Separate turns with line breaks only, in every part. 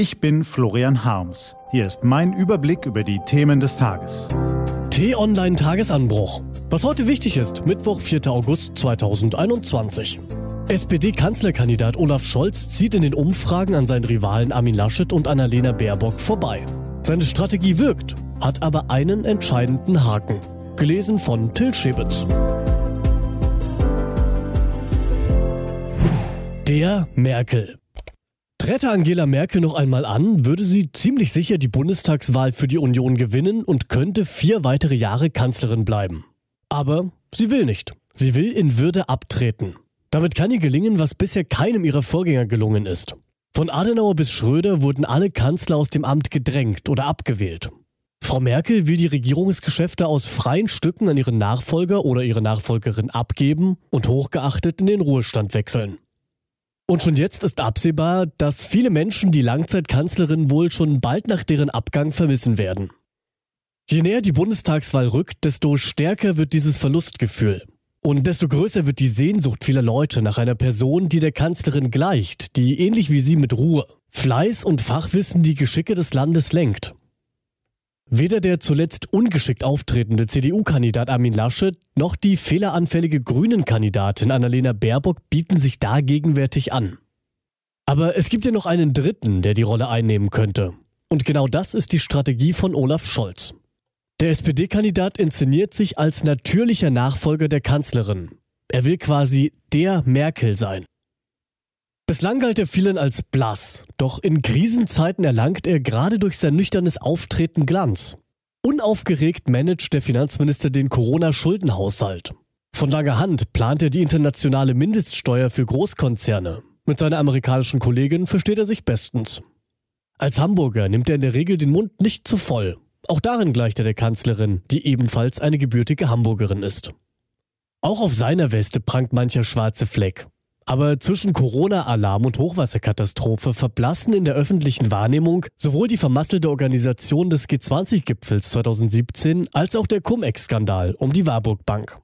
Ich bin Florian Harms. Hier ist mein Überblick über die Themen des Tages.
T-Online Tagesanbruch. Was heute wichtig ist, Mittwoch, 4. August 2021. SPD-Kanzlerkandidat Olaf Scholz zieht in den Umfragen an seinen Rivalen Armin Laschet und Annalena Baerbock vorbei. Seine Strategie wirkt, hat aber einen entscheidenden Haken. Gelesen von Till Schäbitz. Der Merkel. Trete Angela Merkel noch einmal an, würde sie ziemlich sicher die Bundestagswahl für die Union gewinnen und könnte vier weitere Jahre Kanzlerin bleiben. Aber sie will nicht. Sie will in Würde abtreten. Damit kann ihr gelingen, was bisher keinem ihrer Vorgänger gelungen ist. Von Adenauer bis Schröder wurden alle Kanzler aus dem Amt gedrängt oder abgewählt. Frau Merkel will die Regierungsgeschäfte aus freien Stücken an ihren Nachfolger oder ihre Nachfolgerin abgeben und hochgeachtet in den Ruhestand wechseln. Und schon jetzt ist absehbar, dass viele Menschen die Langzeitkanzlerin wohl schon bald nach deren Abgang vermissen werden. Je näher die Bundestagswahl rückt, desto stärker wird dieses Verlustgefühl. Und desto größer wird die Sehnsucht vieler Leute nach einer Person, die der Kanzlerin gleicht, die ähnlich wie sie mit Ruhe, Fleiß und Fachwissen die Geschicke des Landes lenkt. Weder der zuletzt ungeschickt auftretende CDU-Kandidat Armin Laschet noch die fehleranfällige Grünen-Kandidatin Annalena Baerbock bieten sich da gegenwärtig an. Aber es gibt ja noch einen dritten, der die Rolle einnehmen könnte. Und genau das ist die Strategie von Olaf Scholz. Der SPD-Kandidat inszeniert sich als natürlicher Nachfolger der Kanzlerin. Er will quasi der Merkel sein. Bislang galt er vielen als blass, doch in Krisenzeiten erlangt er gerade durch sein nüchternes Auftreten Glanz. Unaufgeregt managt der Finanzminister den Corona-Schuldenhaushalt. Von langer Hand plant er die internationale Mindeststeuer für Großkonzerne. Mit seiner amerikanischen Kollegin versteht er sich bestens. Als Hamburger nimmt er in der Regel den Mund nicht zu voll. Auch darin gleicht er der Kanzlerin, die ebenfalls eine gebürtige Hamburgerin ist. Auch auf seiner Weste prangt mancher schwarze Fleck. Aber zwischen Corona-Alarm und Hochwasserkatastrophe verblassen in der öffentlichen Wahrnehmung sowohl die vermasselte Organisation des G20-Gipfels 2017 als auch der Cum-Ex-Skandal um die Warburg Bank.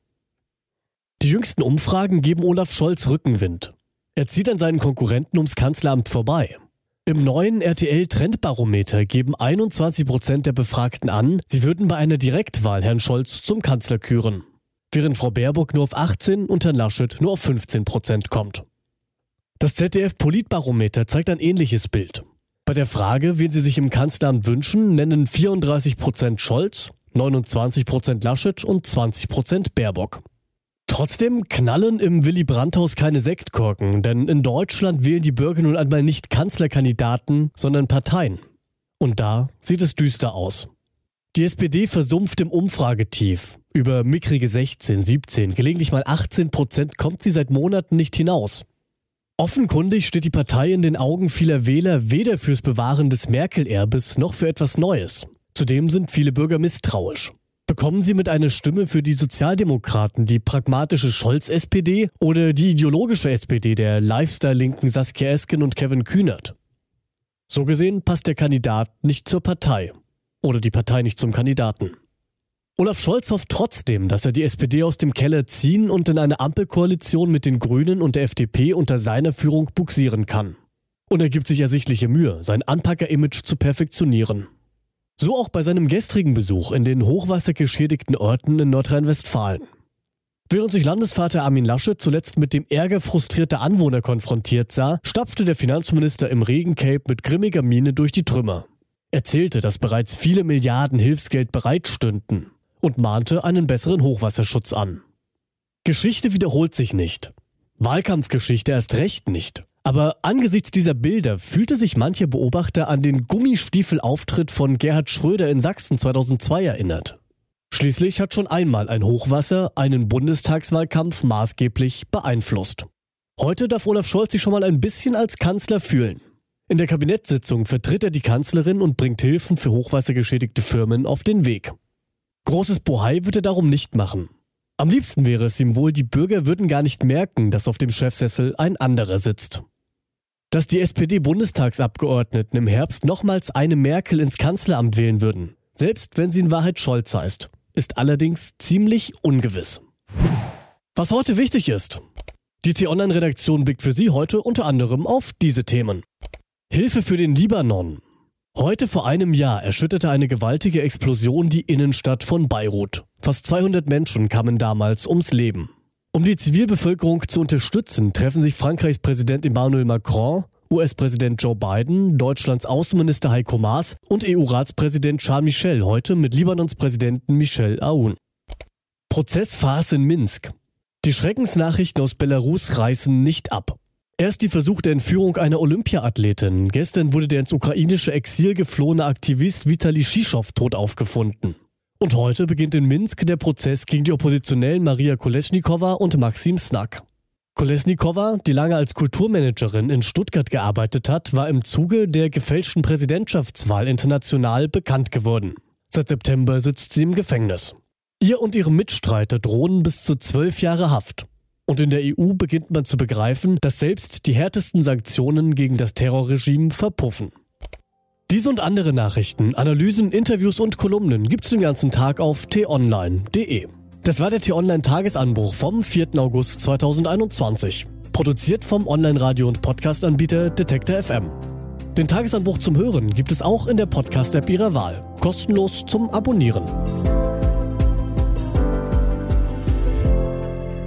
Die jüngsten Umfragen geben Olaf Scholz Rückenwind. Er zieht an seinen Konkurrenten ums Kanzleramt vorbei. Im neuen RTL-Trendbarometer geben 21 Prozent der Befragten an, sie würden bei einer Direktwahl Herrn Scholz zum Kanzler küren während Frau Baerbock nur auf 18 und Herrn Laschet nur auf 15 Prozent kommt. Das ZDF-Politbarometer zeigt ein ähnliches Bild. Bei der Frage, wen Sie sich im Kanzleramt wünschen, nennen 34 Prozent Scholz, 29 Prozent Laschet und 20 Prozent Baerbock. Trotzdem knallen im Willy Brandt-Haus keine Sektkorken, denn in Deutschland wählen die Bürger nun einmal nicht Kanzlerkandidaten, sondern Parteien. Und da sieht es düster aus. Die SPD versumpft im Umfragetief. Über mickrige 16, 17, gelegentlich mal 18 Prozent kommt sie seit Monaten nicht hinaus. Offenkundig steht die Partei in den Augen vieler Wähler weder fürs Bewahren des Merkel-Erbes noch für etwas Neues. Zudem sind viele Bürger misstrauisch. Bekommen sie mit einer Stimme für die Sozialdemokraten die pragmatische Scholz-SPD oder die ideologische SPD der Lifestyle-Linken Saskia Esken und Kevin Kühnert? So gesehen passt der Kandidat nicht zur Partei oder die Partei nicht zum Kandidaten. Olaf Scholz hofft trotzdem, dass er die SPD aus dem Keller ziehen und in eine Ampelkoalition mit den Grünen und der FDP unter seiner Führung buxieren kann. Und er gibt sich ersichtliche Mühe, sein Anpacker-Image zu perfektionieren. So auch bei seinem gestrigen Besuch in den hochwassergeschädigten Orten in Nordrhein-Westfalen. Während sich Landesvater Armin Laschet zuletzt mit dem Ärger frustrierter Anwohner konfrontiert sah, stapfte der Finanzminister im Regencape mit grimmiger Miene durch die Trümmer. Er zählte, dass bereits viele Milliarden Hilfsgeld bereitstünden und mahnte einen besseren Hochwasserschutz an. Geschichte wiederholt sich nicht. Wahlkampfgeschichte erst recht nicht. Aber angesichts dieser Bilder fühlte sich mancher Beobachter an den Gummistiefelauftritt von Gerhard Schröder in Sachsen 2002 erinnert. Schließlich hat schon einmal ein Hochwasser einen Bundestagswahlkampf maßgeblich beeinflusst. Heute darf Olaf Scholz sich schon mal ein bisschen als Kanzler fühlen. In der Kabinettssitzung vertritt er die Kanzlerin und bringt Hilfen für hochwassergeschädigte Firmen auf den Weg. Großes Bohai wird er darum nicht machen. Am liebsten wäre es ihm wohl, die Bürger würden gar nicht merken, dass auf dem Chefsessel ein anderer sitzt. Dass die SPD-Bundestagsabgeordneten im Herbst nochmals eine Merkel ins Kanzleramt wählen würden, selbst wenn sie in Wahrheit Scholz heißt, ist allerdings ziemlich ungewiss. Was heute wichtig ist. Die T-Online-Redaktion blickt für Sie heute unter anderem auf diese Themen. Hilfe für den Libanon. Heute vor einem Jahr erschütterte eine gewaltige Explosion die Innenstadt von Beirut. Fast 200 Menschen kamen damals ums Leben. Um die Zivilbevölkerung zu unterstützen, treffen sich Frankreichs Präsident Emmanuel Macron, US-Präsident Joe Biden, Deutschlands Außenminister Heiko Maas und EU-Ratspräsident Charles Michel heute mit Libanons Präsidenten Michel Aoun. Prozessphase in Minsk. Die Schreckensnachrichten aus Belarus reißen nicht ab. Erst die versuchte Entführung einer Olympiaathletin. Gestern wurde der ins ukrainische Exil geflohene Aktivist Vitali Shischow tot aufgefunden. Und heute beginnt in Minsk der Prozess gegen die Oppositionellen Maria Kolesnikova und Maxim Snak. Kolesnikova, die lange als Kulturmanagerin in Stuttgart gearbeitet hat, war im Zuge der gefälschten Präsidentschaftswahl international bekannt geworden. Seit September sitzt sie im Gefängnis. Ihr und ihrem Mitstreiter drohen bis zu zwölf Jahre Haft. Und in der EU beginnt man zu begreifen, dass selbst die härtesten Sanktionen gegen das Terrorregime verpuffen. Diese und andere Nachrichten, Analysen, Interviews und Kolumnen gibt's den ganzen Tag auf t-online.de. Das war der T-Online-Tagesanbruch vom 4. August 2021. Produziert vom Online-Radio- und Podcast-Anbieter Detektor FM. Den Tagesanbruch zum Hören gibt es auch in der Podcast-App Ihrer Wahl. Kostenlos zum Abonnieren.